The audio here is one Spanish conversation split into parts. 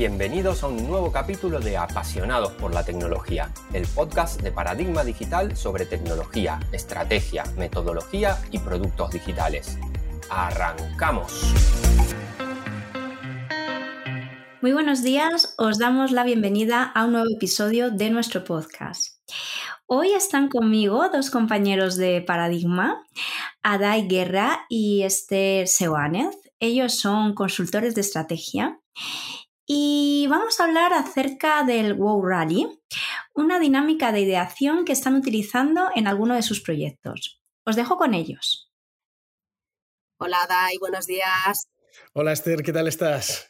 Bienvenidos a un nuevo capítulo de Apasionados por la Tecnología, el podcast de Paradigma Digital sobre tecnología, estrategia, metodología y productos digitales. ¡Arrancamos! Muy buenos días, os damos la bienvenida a un nuevo episodio de nuestro podcast. Hoy están conmigo dos compañeros de Paradigma, Adai Guerra y Esther Sewanez. Ellos son consultores de estrategia y vamos a hablar acerca del Wow Rally, una dinámica de ideación que están utilizando en alguno de sus proyectos. Os dejo con ellos. Hola Dai, buenos días. Hola Esther, ¿qué tal estás?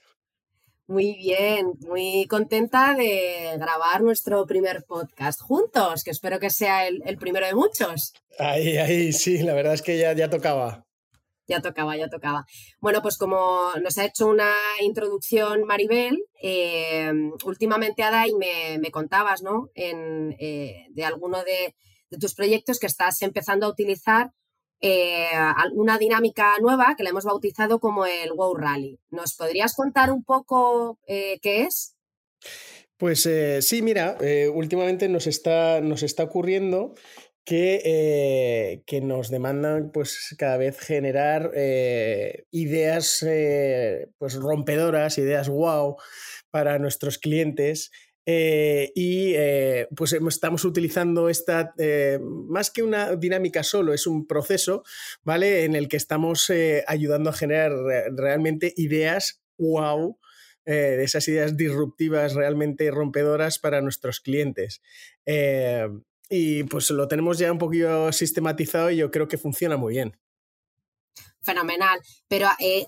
Muy bien, muy contenta de grabar nuestro primer podcast juntos, que espero que sea el, primero de muchos. Ahí, ahí, sí, la verdad es que ya, ya tocaba. Ya tocaba, ya tocaba. Bueno, pues como nos ha hecho una introducción Maribel, eh, últimamente, Ada, y me, contabas, ¿no? En, eh, de alguno de, tus proyectos que estás empezando a utilizar eh, una dinámica nueva que la hemos bautizado como el Wow Rally. ¿Nos podrías contar un poco qué es? Pues sí, mira, últimamente nos está, nos está ocurriendo que, eh, que, nos demandan pues cada vez generar eh, ideas eh, pues rompedoras, ideas wow para nuestros clientes. y pues estamos utilizando esta, más que una dinámica solo, es un proceso, ¿vale? En el que estamos ayudando a generar realmente ideas wow, de esas ideas disruptivas realmente rompedoras para nuestros clientes. Y pues lo tenemos ya un poquito sistematizado y yo creo que funciona muy bien. Fenomenal. Pero, eh,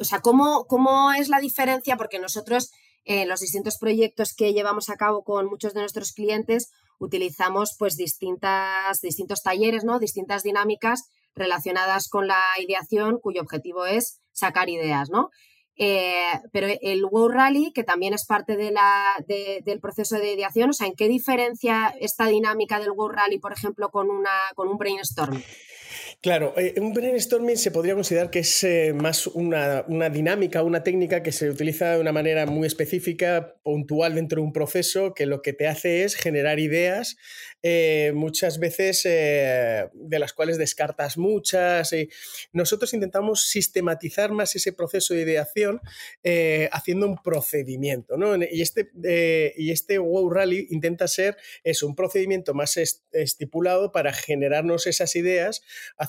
o sea, ¿cómo, ¿cómo, es la diferencia? Porque nosotros, en eh, los distintos proyectos que llevamos a cabo con muchos de nuestros clientes, utilizamos pues distintas, distintos talleres, ¿no? Distintas dinámicas relacionadas con la ideación, cuyo objetivo es sacar ideas, ¿no? Eh, pero el Wow Rally, que también es parte del proceso de ideación, o sea, ¿en qué diferencia esta dinámica del Wow Rally, por ejemplo, con, una, con un brainstorming? Claro, eh, un brainstorming se podría considerar que es eh, más una, dinámica, una técnica que se utiliza de una manera muy específica, puntual dentro de un proceso, que lo que te hace es generar ideas, eh, muchas veces de las cuales descartas muchas. nosotros intentamos sistematizar más ese proceso de ideación haciendo un procedimiento, ¿no? Y este, y este Wow Rally intenta ser eso, un procedimiento más estipulado para generarnos esas ideas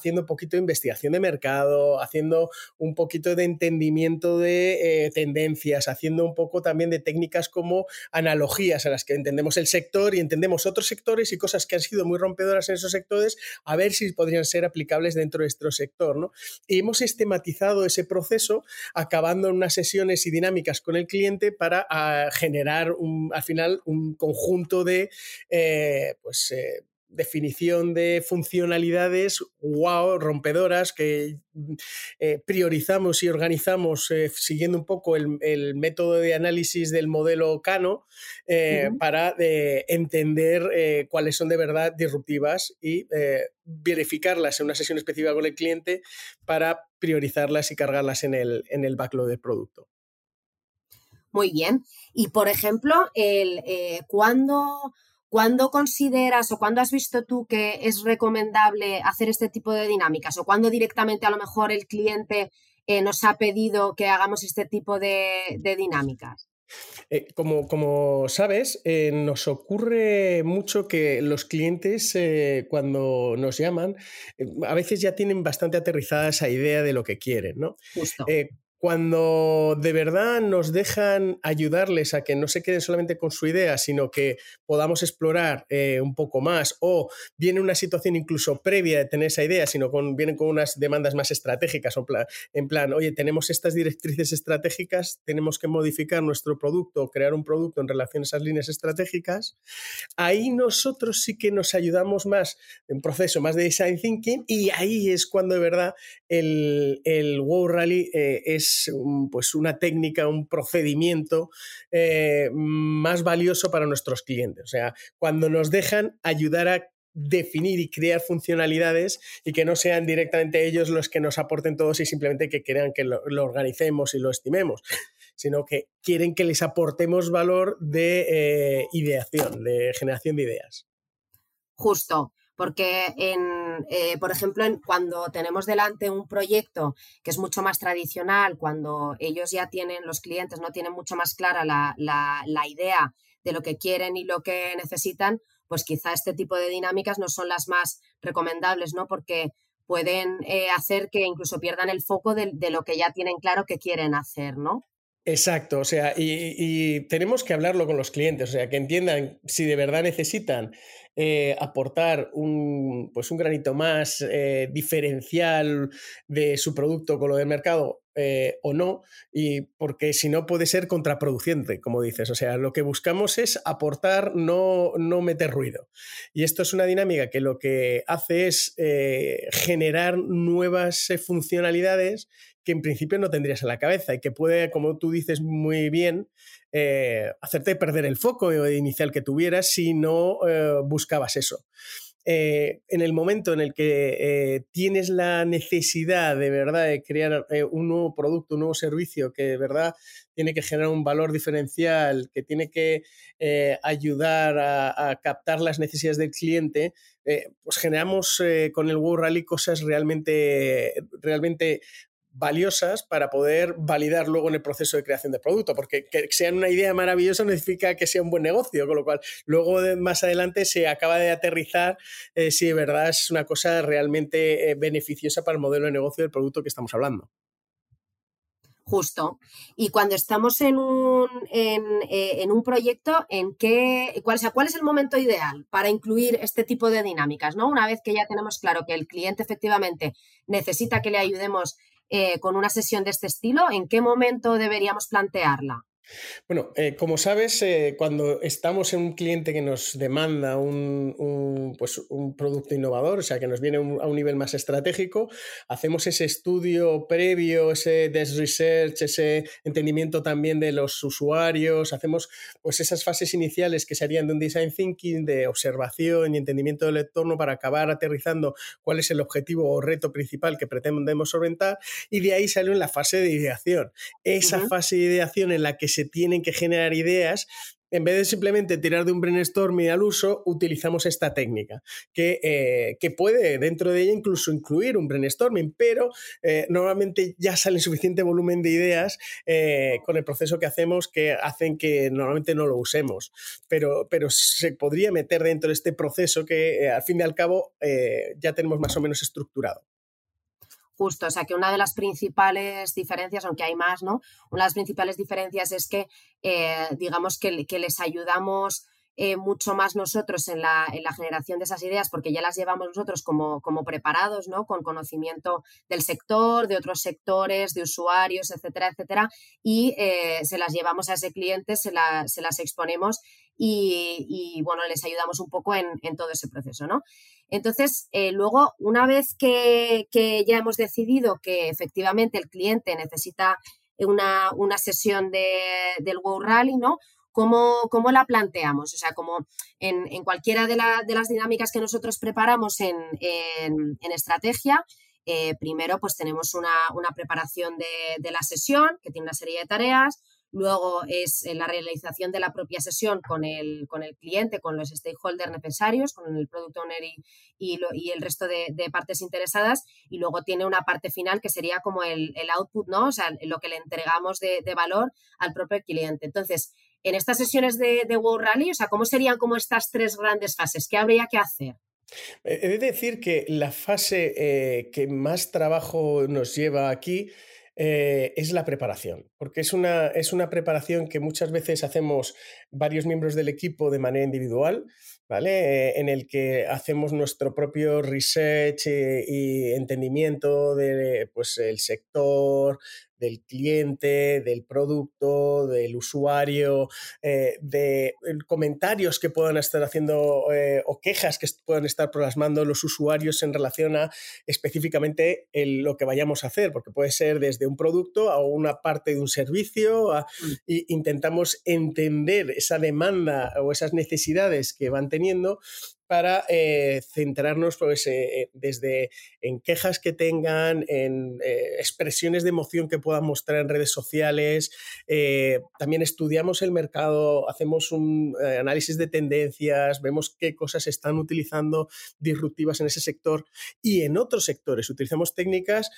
haciendo un poquito de investigación de mercado, haciendo un poquito de entendimiento de eh, tendencias, haciendo un poco también de técnicas como analogías a las que entendemos el sector y entendemos otros sectores y cosas que han sido muy rompedoras en esos sectores, a ver si podrían ser aplicables dentro de nuestro sector. ¿no? Y hemos sistematizado ese proceso acabando en unas sesiones y dinámicas con el cliente para ah, generar al final un conjunto de eh, pues, eh, definición de funcionalidades wow, rompedoras que eh, priorizamos y organizamos eh, siguiendo un poco el, método de análisis del modelo Cano eh, para entender cuáles son de verdad disruptivas y verificarlas en una sesión específica con el cliente para priorizarlas y cargarlas en el, en el backlog del producto. Muy bien. Y por ejemplo, el, cuando ¿Cuándo consideras o cuándo has visto tú que es recomendable hacer este tipo de dinámicas? ¿O cuándo directamente a lo mejor el cliente eh, nos ha pedido que hagamos este tipo de, dinámicas? Eh, como, como, sabes, eh, nos ocurre mucho que los clientes cuando nos llaman, a veces ya tienen bastante aterrizada esa idea de lo que quieren, ¿no? Justo cuando de verdad nos dejan ayudarles a que no se queden solamente con su idea, sino que podamos explorar eh, un poco más, o viene una situación incluso previa de tener esa idea, sino con, vienen con unas demandas más estratégicas, en plan, oye, tenemos estas directrices estratégicas, tenemos que modificar nuestro producto, crear un producto en relación a esas líneas estratégicas, ahí nosotros sí que nos ayudamos más en proceso más de design thinking y ahí es cuando de verdad el, el Wow Rally eh, es pues una técnica, un procedimiento eh, más valioso para nuestros clientes. O sea, cuando nos dejan ayudar a definir y crear funcionalidades y que no sean directamente ellos los que nos aporten todos y simplemente que quieran que lo, organicemos y lo estimemos, sino que quieren que les aportemos valor de eh, ideación, de generación de ideas. Justo porque, en, eh, por ejemplo, cuando tenemos delante un proyecto que es mucho más tradicional, cuando ellos ya tienen, los clientes no tienen mucho más clara la, la, idea de lo que quieren y lo que necesitan, pues quizá este tipo de dinámicas no son las más recomendables, ¿no? Porque pueden eh, hacer que incluso pierdan el foco de, de, lo que ya tienen claro que quieren hacer, ¿no? Exacto, o sea, y, tenemos que hablarlo con los clientes, o sea, que entiendan si de verdad necesitan eh, aportar un, pues un granito más eh, diferencial de su producto con lo del mercado eh, o no, y porque si no puede ser contraproducente, como dices. O sea, lo que buscamos es aportar, no, no meter ruido. Y esto es una dinámica que lo que hace es generar nuevas funcionalidades que en principio no tendrías en la cabeza y que puede, como tú dices muy bien, eh, hacerte perder el foco inicial que tuvieras si no eh, buscabas eso. Eh, en el momento en el que tienes la necesidad de verdad de crear un nuevo producto, un nuevo servicio que de verdad tiene que generar un valor diferencial, que tiene que ayudar a, captar las necesidades del cliente, pues generamos con el World Rally cosas realmente, realmente valiosas para poder validar luego en el proceso de creación de producto, porque que sean una idea maravillosa no significa que sea un buen negocio, con lo cual luego más adelante se acaba de aterrizar eh, si de verdad es una cosa realmente eh, beneficiosa para el modelo de negocio del producto que estamos hablando. Justo. Y cuando estamos en un, en, eh, un proyecto, ¿en qué, cuál, sea, ¿cuál es el momento ideal para incluir este tipo de dinámicas? ¿no? Una vez que ya tenemos claro que el cliente efectivamente necesita que le ayudemos eh, con una sesión de este estilo? ¿En qué momento deberíamos plantearla? Bueno, eh, como sabes, eh, cuando estamos en un cliente que nos demanda un, pues un, producto innovador, o sea, que nos viene a un nivel más estratégico, hacemos ese estudio previo, ese desk research, ese entendimiento también de los usuarios, hacemos pues esas fases iniciales que serían de un design thinking, de observación y entendimiento del entorno para acabar aterrizando cuál es el objetivo o reto principal que pretendemos solventar y de ahí sale en la fase de ideación. Esa fase de ideación en la que se tienen que generar ideas, en vez de simplemente tirar de un brainstorming al uso, utilizamos esta técnica, que, eh, que puede dentro de ella incluso incluir un brainstorming, pero eh, normalmente ya sale suficiente volumen de ideas eh, con el proceso que hacemos que hacen que normalmente no lo usemos. Pero, pero se podría meter dentro de este proceso que al fin y al cabo ya tenemos más o menos estructurado. Justo, o sea que una de las principales diferencias, aunque hay más, ¿no? Una de las principales diferencias es que, eh, digamos, que, que, les ayudamos eh, mucho más nosotros en la, en la, generación de esas ideas, porque ya las llevamos nosotros como, como preparados, ¿no? Con conocimiento del sector, de otros sectores, de usuarios, etcétera, etcétera, y eh, se las llevamos a ese cliente, se, se las exponemos y, y, bueno, les ayudamos un poco en, en todo ese proceso, ¿no? Entonces, eh, luego, una vez que, ya hemos decidido que efectivamente el cliente necesita una, una sesión de, del Wow Rally, ¿no? ¿Cómo, ¿Cómo, la planteamos? O sea, como en, en cualquiera de, de, las dinámicas que nosotros preparamos en, en, en estrategia, eh, primero pues tenemos una, una preparación de, de, la sesión que tiene una serie de tareas, luego es eh, la realización de la propia sesión con el, con el cliente, con los stakeholders necesarios, con el product owner y, y, el resto de, partes interesadas, y luego tiene una parte final que sería como el, output, ¿no? O sea, lo que le entregamos de, valor al propio cliente. Entonces, en estas sesiones de, de World Rally, o sea, ¿cómo serían como estas tres grandes fases? ¿Qué habría que hacer? He de decir que la fase eh, que más trabajo nos lleva aquí eh, es la preparación, porque es una, es una preparación que muchas veces hacemos varios miembros del equipo de manera individual, ¿vale? Eh, en el que hacemos nuestro propio research eh, y, entendimiento del pues, el sector, del cliente, del producto, del usuario, eh, de comentarios que puedan estar haciendo eh, o quejas que puedan estar plasmando los usuarios en relación a específicamente lo que vayamos a hacer, porque puede ser desde un producto a una parte de un servicio, e intentamos entender esa demanda o esas necesidades que van teniendo para eh, centrarnos pues, eh, desde en quejas que tengan, en eh, expresiones de emoción que puedan mostrar en redes sociales. también estudiamos el mercado, hacemos un análisis de tendencias, vemos qué cosas están utilizando disruptivas en ese sector y en otros sectores. Utilizamos técnicas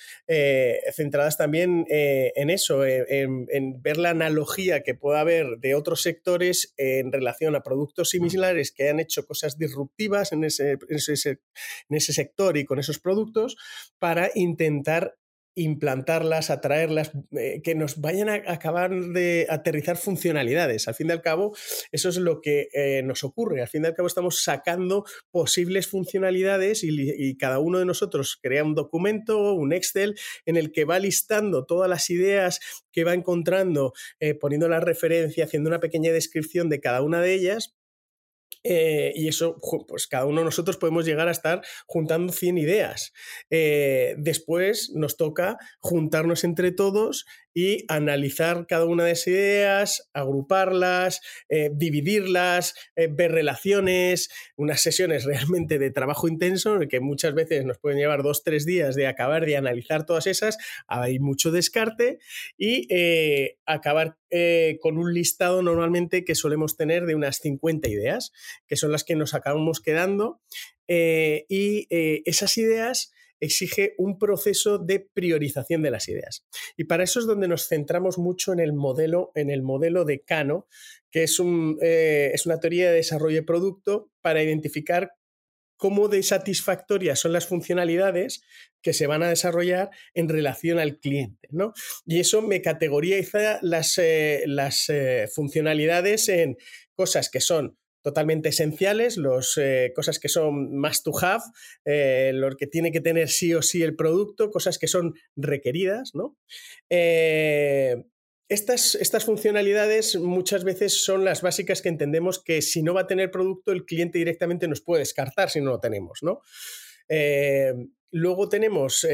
centradas también en eso, en, en ver la analogía que pueda haber de otros sectores en relación a productos similares que han hecho cosas disruptivas en ese, sector y con esos productos para intentar implantarlas, atraerlas, eh, que nos vayan a acabar de aterrizar funcionalidades. Al fin y al cabo, eso es lo que eh, nos ocurre. Al fin y al cabo, estamos sacando posibles funcionalidades y, cada uno de nosotros crea un documento, un Excel, en el que va listando todas las ideas que va encontrando, eh, poniendo la referencia, haciendo una pequeña descripción de cada una de ellas eh, y eso, pues cada uno de nosotros podemos llegar a estar juntando 100 ideas. Eh, después nos toca juntarnos entre todos y analizar cada una de esas ideas, agruparlas, eh, dividirlas, eh, ver relaciones, unas sesiones realmente de trabajo intenso, en que muchas veces nos pueden llevar dos, tres días de acabar de analizar todas esas, hay mucho descarte y eh, acabar con un listado normalmente que solemos tener de unas 50 ideas, que son las que nos acabamos quedando. y esas ideas exige un proceso de priorización de las ideas. Y para eso es donde nos centramos mucho en el modelo, en el modelo de Cano, que es, un, eh, es una teoría de desarrollo de producto para identificar cómo de satisfactorias son las funcionalidades que se van a desarrollar en relación al cliente. ¿no? Y eso me categoriza las, eh, las eh, funcionalidades en cosas que son totalmente esenciales, las eh, cosas que son must to have, eh, lo que tiene que tener sí o sí el producto, cosas que son requeridas, ¿no? Eh, estas, estas, funcionalidades muchas veces son las básicas que entendemos que si no va a tener producto, el cliente directamente nos puede descartar si no lo tenemos, ¿no? luego tenemos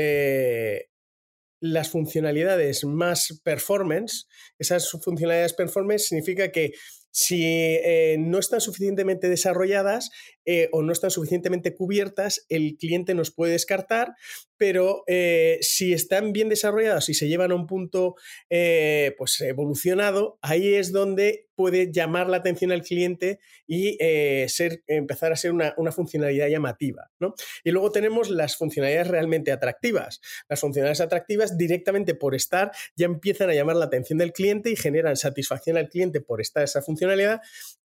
las funcionalidades más performance. Esas funcionalidades performance significa que si eh, no están suficientemente desarrolladas eh, o no están suficientemente cubiertas, el cliente nos puede descartar, pero eh, si están bien desarrolladas y se llevan a un punto pues evolucionado, ahí es donde puede llamar la atención al cliente y ser, empezar a ser una, una funcionalidad llamativa. ¿no? Y luego tenemos las funcionalidades realmente atractivas. Las funcionalidades atractivas directamente por estar ya empiezan a llamar la atención del cliente y generan satisfacción al cliente por estar esa funcionalidad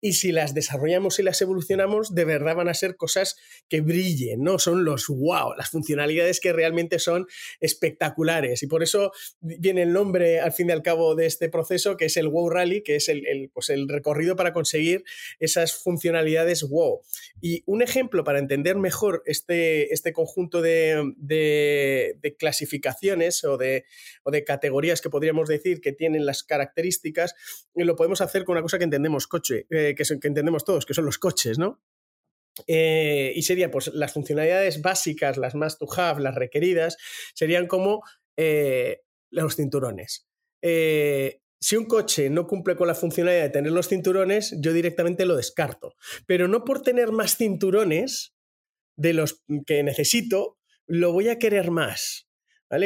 y si las desarrollamos y las evolucionamos, de verdad van a ser cosas que brillen, ¿no? Son los wow, las funcionalidades que realmente son espectaculares. Y por eso viene el nombre, al fin y al cabo, de este proceso, que es el Wow Rally, que es el, pues el recorrido para conseguir esas funcionalidades wow. Y un ejemplo para entender mejor este, este conjunto de, de, clasificaciones o de, o de categorías que podríamos decir que tienen las características, lo podemos hacer con una cosa que entendemos coche, eh, que, entendemos todos, que son los coches, ¿no? Eh, y serían pues las funcionalidades básicas, las más to have, las requeridas, serían como eh, los cinturones. si un coche no cumple con la funcionalidad de tener los cinturones, yo directamente lo descarto. Pero no por tener más cinturones de los que necesito, lo voy a querer más.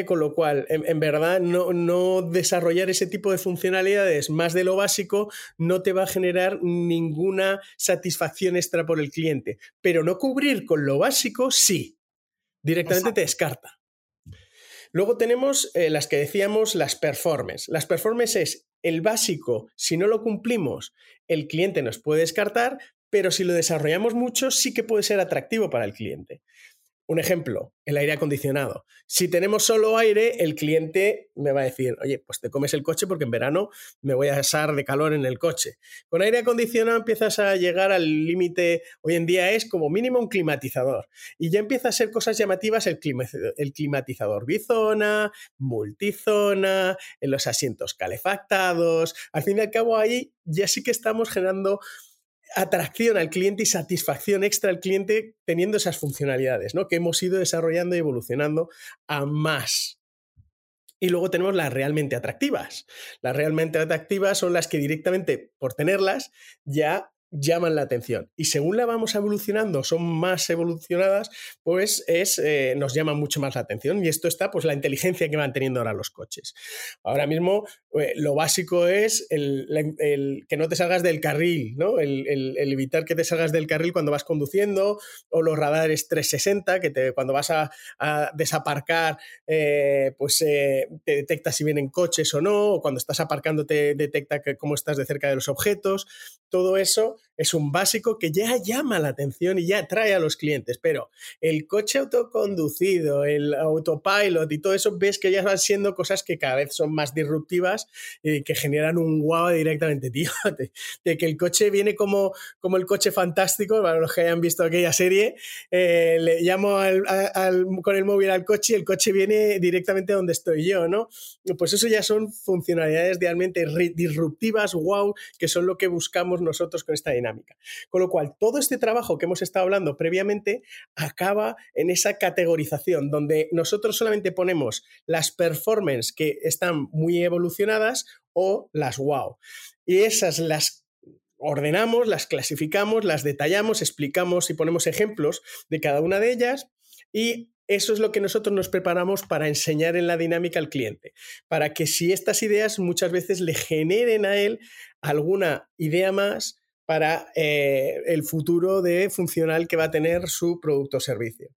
Con lo cual, en, verdad, no, desarrollar ese tipo de funcionalidades más de lo básico no te va a generar ninguna satisfacción extra por el cliente, pero no cubrir con lo básico, sí. Directamente te descarta. Luego tenemos eh, las que decíamos, las performance. Las performance es el básico, si no lo cumplimos, el cliente nos puede descartar, pero si lo desarrollamos mucho, sí que puede ser atractivo para el cliente. Un ejemplo, el aire acondicionado. Si tenemos solo aire, el cliente me va a decir, oye, pues te comes el coche porque en verano me voy a asar de calor en el coche. Con aire acondicionado empiezas a llegar al límite, hoy en día es como mínimo un climatizador. Y ya empieza a ser cosas llamativas el, el climatizador bizona, multizona, en los asientos calefactados. Al fin y al cabo ahí ya sí que estamos generando atracción al cliente y satisfacción extra al cliente teniendo esas funcionalidades, ¿no? Que hemos ido desarrollando y evolucionando a más. Y luego tenemos las realmente atractivas. Las realmente atractivas son las que directamente por tenerlas ya llaman la atención. Y según la vamos evolucionando, son más evolucionadas, pues es, eh, nos llama mucho más la atención. Y esto está, pues, la inteligencia que van teniendo ahora los coches. Ahora mismo, lo básico es el, que no te salgas del carril, ¿no? El, evitar que te salgas del carril cuando vas conduciendo, o los radares 360, que te, cuando vas a, desaparcar, eh, pues te detecta si vienen coches o no, o cuando estás aparcando te detecta que, cómo estás de cerca de los objetos. Todo eso es un básico que ya llama la atención y ya atrae a los clientes, pero el coche autoconducido, el autopilot y todo eso, ves que ya van siendo cosas que cada vez son más disruptivas y que generan un wow directamente, tío, de, que el coche viene como, como el coche fantástico, para los que hayan visto aquella serie, eh, le llamo con el móvil al coche y el coche viene directamente donde estoy yo, ¿no? Pues eso ya son funcionalidades realmente disruptivas, wow, que son lo que buscamos nosotros con esta dinámica. Con lo cual, todo este trabajo que hemos estado hablando previamente acaba en esa categorización donde nosotros solamente ponemos las performance que están muy evolucionadas o las wow. Y esas las ordenamos, las clasificamos, las detallamos, explicamos y ponemos ejemplos de cada una de ellas y eso es lo que nosotros nos preparamos para enseñar en la dinámica al cliente, para que si estas ideas muchas veces le generen a él alguna idea más para eh, el futuro de funcional que va a tener su producto o servicio.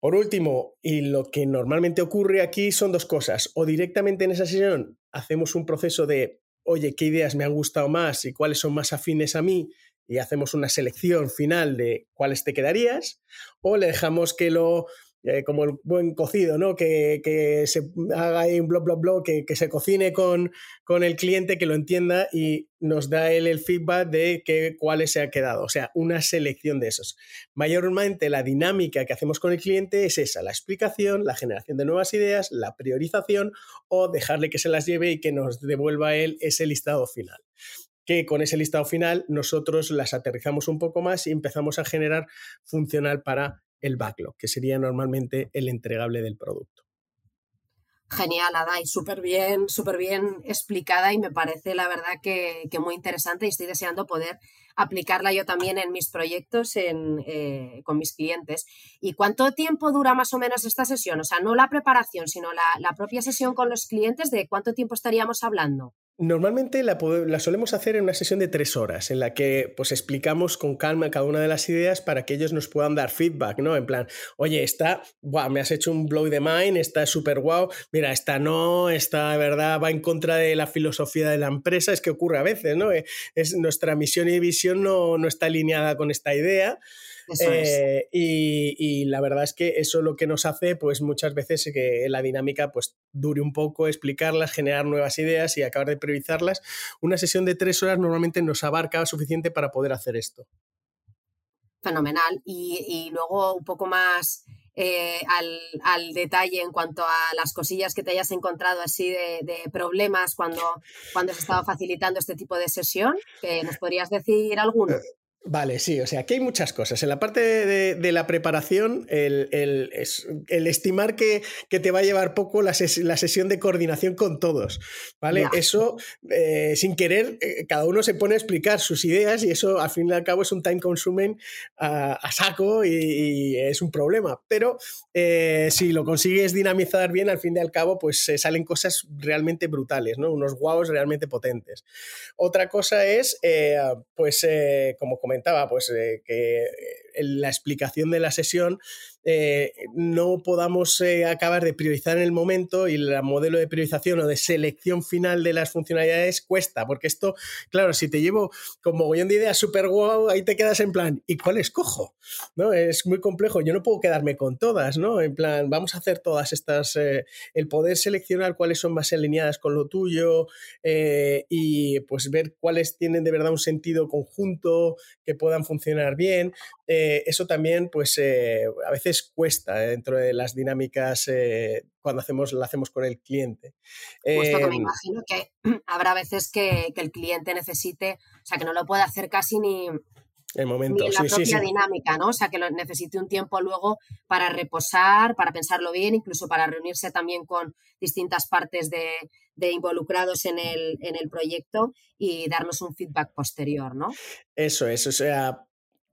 Por último, y lo que normalmente ocurre aquí son dos cosas. O directamente en esa sesión hacemos un proceso de, oye, ¿qué ideas me han gustado más y cuáles son más afines a mí? Y hacemos una selección final de cuáles te quedarías. O le dejamos que lo eh, como el buen cocido, ¿no? Que, se haga un blog, blog, blog, que, se cocine con, con, el cliente, que lo entienda y nos da él el feedback de que, cuáles se ha quedado. O sea, una selección de esos. Mayormente la dinámica que hacemos con el cliente es esa, la explicación, la generación de nuevas ideas, la priorización o dejarle que se las lleve y que nos devuelva él ese listado final que con ese listado final nosotros las aterrizamos un poco más y empezamos a generar funcional para el backlog, que sería normalmente el entregable del producto. Genial, Adai, súper bien, súper bien explicada y me parece la verdad que, muy interesante y estoy deseando poder aplicarla yo también en mis proyectos eh, con mis clientes. ¿Y cuánto tiempo dura más o menos esta sesión? O sea, no la preparación, sino la, la propia sesión con los clientes, ¿de cuánto tiempo estaríamos hablando? Normalmente la, solemos hacer en una sesión de tres horas, en la que pues explicamos con calma cada una de las ideas para que ellos nos puedan dar feedback, ¿no? En plan, oye, esta, me has hecho un blow de mind, está súper guau, mira, esta no, esta de verdad va en contra de la filosofía de la empresa, es que ocurre a veces, ¿no? Eh, es, nuestra misión y visión no, no está alineada con esta idea. Eh, y, la verdad es que eso lo que nos hace, pues muchas veces que la dinámica pues dure un poco, explicarlas, generar nuevas ideas y acabar de priorizarlas. Una sesión de tres horas normalmente nos abarca suficiente para poder hacer esto. Fenomenal. Y, luego un poco más eh, al, detalle en cuanto a las cosillas que te hayas encontrado así de, de problemas cuando, cuando se estaba facilitando este tipo de sesión, que nos podrías decir alguno. Vale, sí, o sea, aquí hay muchas cosas. En la parte de, la preparación, el, estimar que, te va a llevar poco la, sesión de coordinación con todos, ¿vale? Eso, eh, sin querer, eh, cada uno se pone a explicar sus ideas y eso, al fin y al cabo, es un time consuming a, saco y, es un problema. Pero eh, si lo consigues dinamizar bien, al fin y al cabo, pues salen cosas realmente brutales, ¿no? Unos guaos realmente potentes. Otra cosa es, pues, como comentaba, pues eh, que eh, la explicación de la sesión eh, no podamos eh, acabar de priorizar en el momento y el modelo de priorización o de selección final de las funcionalidades cuesta, porque esto, claro, si te llevo como mogollón de ideas super guau, ahí te quedas en plan, ¿y cuál escojo? ¿No? Es muy complejo, yo no puedo quedarme con todas, ¿no? En plan, vamos a hacer todas estas, eh, el poder seleccionar cuáles son más alineadas con lo tuyo y pues ver cuáles tienen de verdad un sentido conjunto, que puedan funcionar bien. eso también, pues a veces cuesta dentro de las dinámicas eh, cuando hacemos, lo hacemos con el cliente. Justo que me em, imagino que habrá veces que, el cliente necesite, o sea, que no lo puede hacer casi ni, el momento. la propia dinámica, ¿no? O sea, que lo necesite un tiempo luego para reposar, para pensarlo bien, incluso para reunirse también con distintas partes de, involucrados en el, en el proyecto y darnos un feedback posterior, ¿no? Eso es, o sea,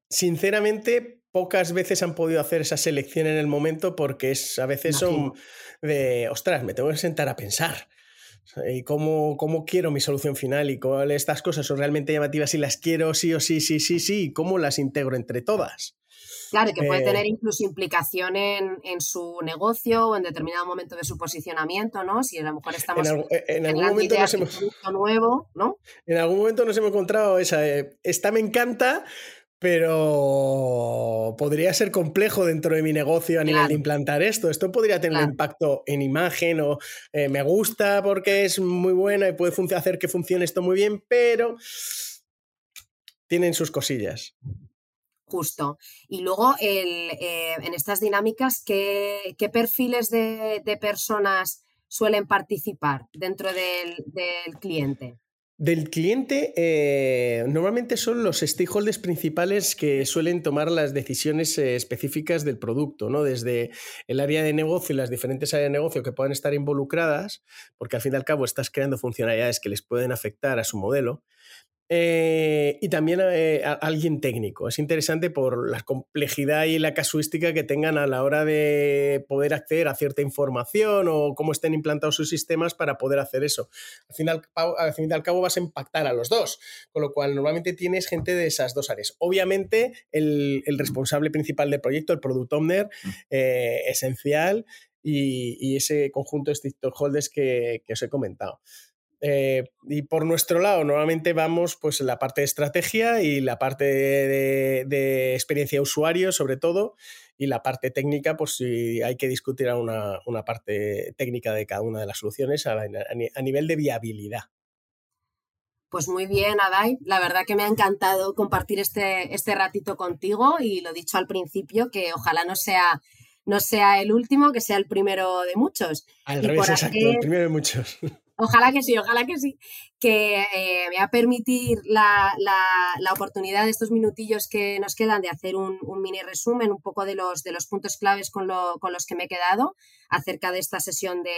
sinceramente, pocas veces han podido hacer esa selección en el momento porque es, a veces son de, ostras, me tengo que sentar a pensar. ¿Y cómo, cómo quiero mi solución final? ¿Y cuáles estas cosas son realmente llamativas y las quiero sí o sí, sí, sí, sí? ¿Y cómo las integro entre todas? Claro, que puede tener eh, incluso implicación en, su negocio o en determinado momento de su posicionamiento, ¿no? Si a lo mejor estamos en, algún momento nos hemos, nuevo, ¿no? En algún momento nos hemos encontrado esa, eh, esta me encanta, pero podría ser complejo dentro de mi negocio a nivel de implantar esto. Esto podría tener un impacto en imagen o eh, me gusta porque es muy buena y puede hacer que funcione esto muy bien, pero tienen sus cosillas. Justo. Y luego, eh, en estas dinámicas, ¿qué, perfiles de, personas suelen participar dentro del cliente? Del cliente, eh, normalmente son los stakeholders principales que suelen tomar las decisiones eh, específicas del producto, ¿no? Desde el área de negocio y las diferentes áreas de negocio que puedan estar involucradas, porque al fin y al cabo estás creando funcionalidades que les pueden afectar a su modelo. Eh, y también eh, alguien técnico. Es interesante por la complejidad y la casuística que tengan a la hora de poder acceder a cierta información o cómo estén implantados sus sistemas para poder hacer eso. Al final, al fin y al cabo vas a impactar a los dos, con lo cual normalmente tienes gente de esas dos áreas. Obviamente, el, responsable principal del proyecto, el Product Owner, mm. eh, esencial, y, ese conjunto de stakeholders que, que os he comentado. Eh, y por nuestro lado, normalmente vamos pues la parte de estrategia y la parte de, experiencia de usuario, sobre todo, y la parte técnica, pues si hay que discutir una, una parte técnica de cada una de las soluciones a, nivel de viabilidad. Pues muy bien, Adai. La verdad que me ha encantado compartir este, este ratito contigo y lo dicho al principio, que ojalá no sea no sea el último, que sea el primero de muchos. Al revés, exacto, el primero de muchos. Ojalá que sí, ojalá que sí, que eh, me va a permitir la, oportunidad de estos minutillos que nos quedan de hacer un, mini resumen un poco de los, de los puntos claves con, los que me he quedado acerca de esta sesión de,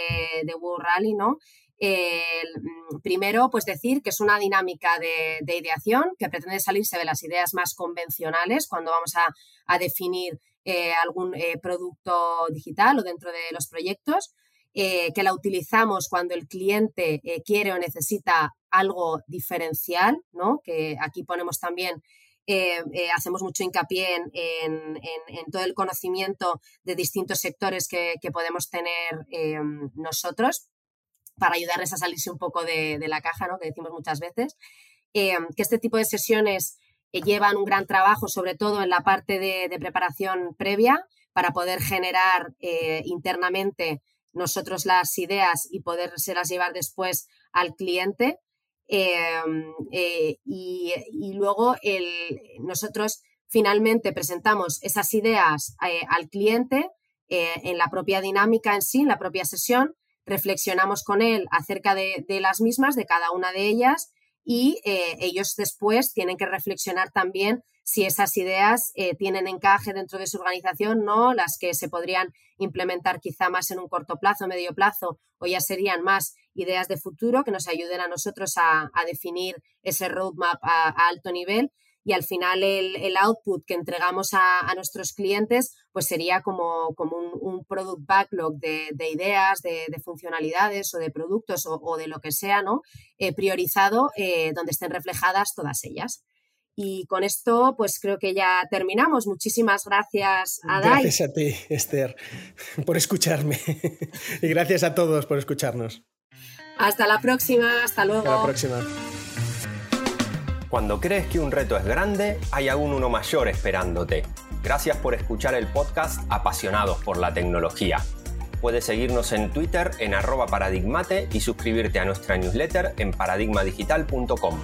de World Rally, ¿no? Mm, primero, pues decir que es una dinámica de, ideación que pretende salirse de las ideas más convencionales cuando vamos a, definir eh, algún eh, producto digital o dentro de los proyectos. Eh, que la utilizamos cuando el cliente eh, quiere o necesita algo diferencial, ¿no? que aquí ponemos también eh, hacemos mucho hincapié en, todo el conocimiento de distintos sectores que, podemos tener nosotros para ayudarles a salirse un poco de, la caja, ¿no? que decimos muchas veces. que este tipo de sesiones llevan un gran trabajo, sobre todo en la parte de, de preparación previa, para poder generar internamente nosotros las ideas y las llevar después al cliente. Em, eh, y, luego nosotros finalmente presentamos esas ideas eh, al cliente eh, en la propia dinámica en sí, en la propia sesión, reflexionamos con él acerca de las mismas, de cada una de ellas, y ellos después tienen que reflexionar también si esas ideas eh, tienen encaje dentro de su organización, no las que se podrían implementar quizá más en un corto plazo, medio plazo, o ya serían más ideas de futuro que nos ayuden a nosotros a, definir ese roadmap a, alto nivel. Y al final el, output que entregamos a, nuestros clientes pues sería como, como un, product backlog de, ideas, de, funcionalidades o de productos o, de lo que sea, ¿no? Eh, priorizado eh, donde estén reflejadas todas ellas. Y con esto, pues creo que ya terminamos. Muchísimas gracias a Dai. Gracias a ti, Esther, por escucharme. y gracias a todos por escucharnos. Hasta la próxima, hasta luego. Hasta la próxima. Cuando crees que un reto es grande, hay aún uno mayor esperándote. Gracias por escuchar el podcast Apasionados por la Tecnología. Puedes seguirnos en Twitter en arroba paradigmate y suscribirte a nuestra newsletter en paradigmadigital.com.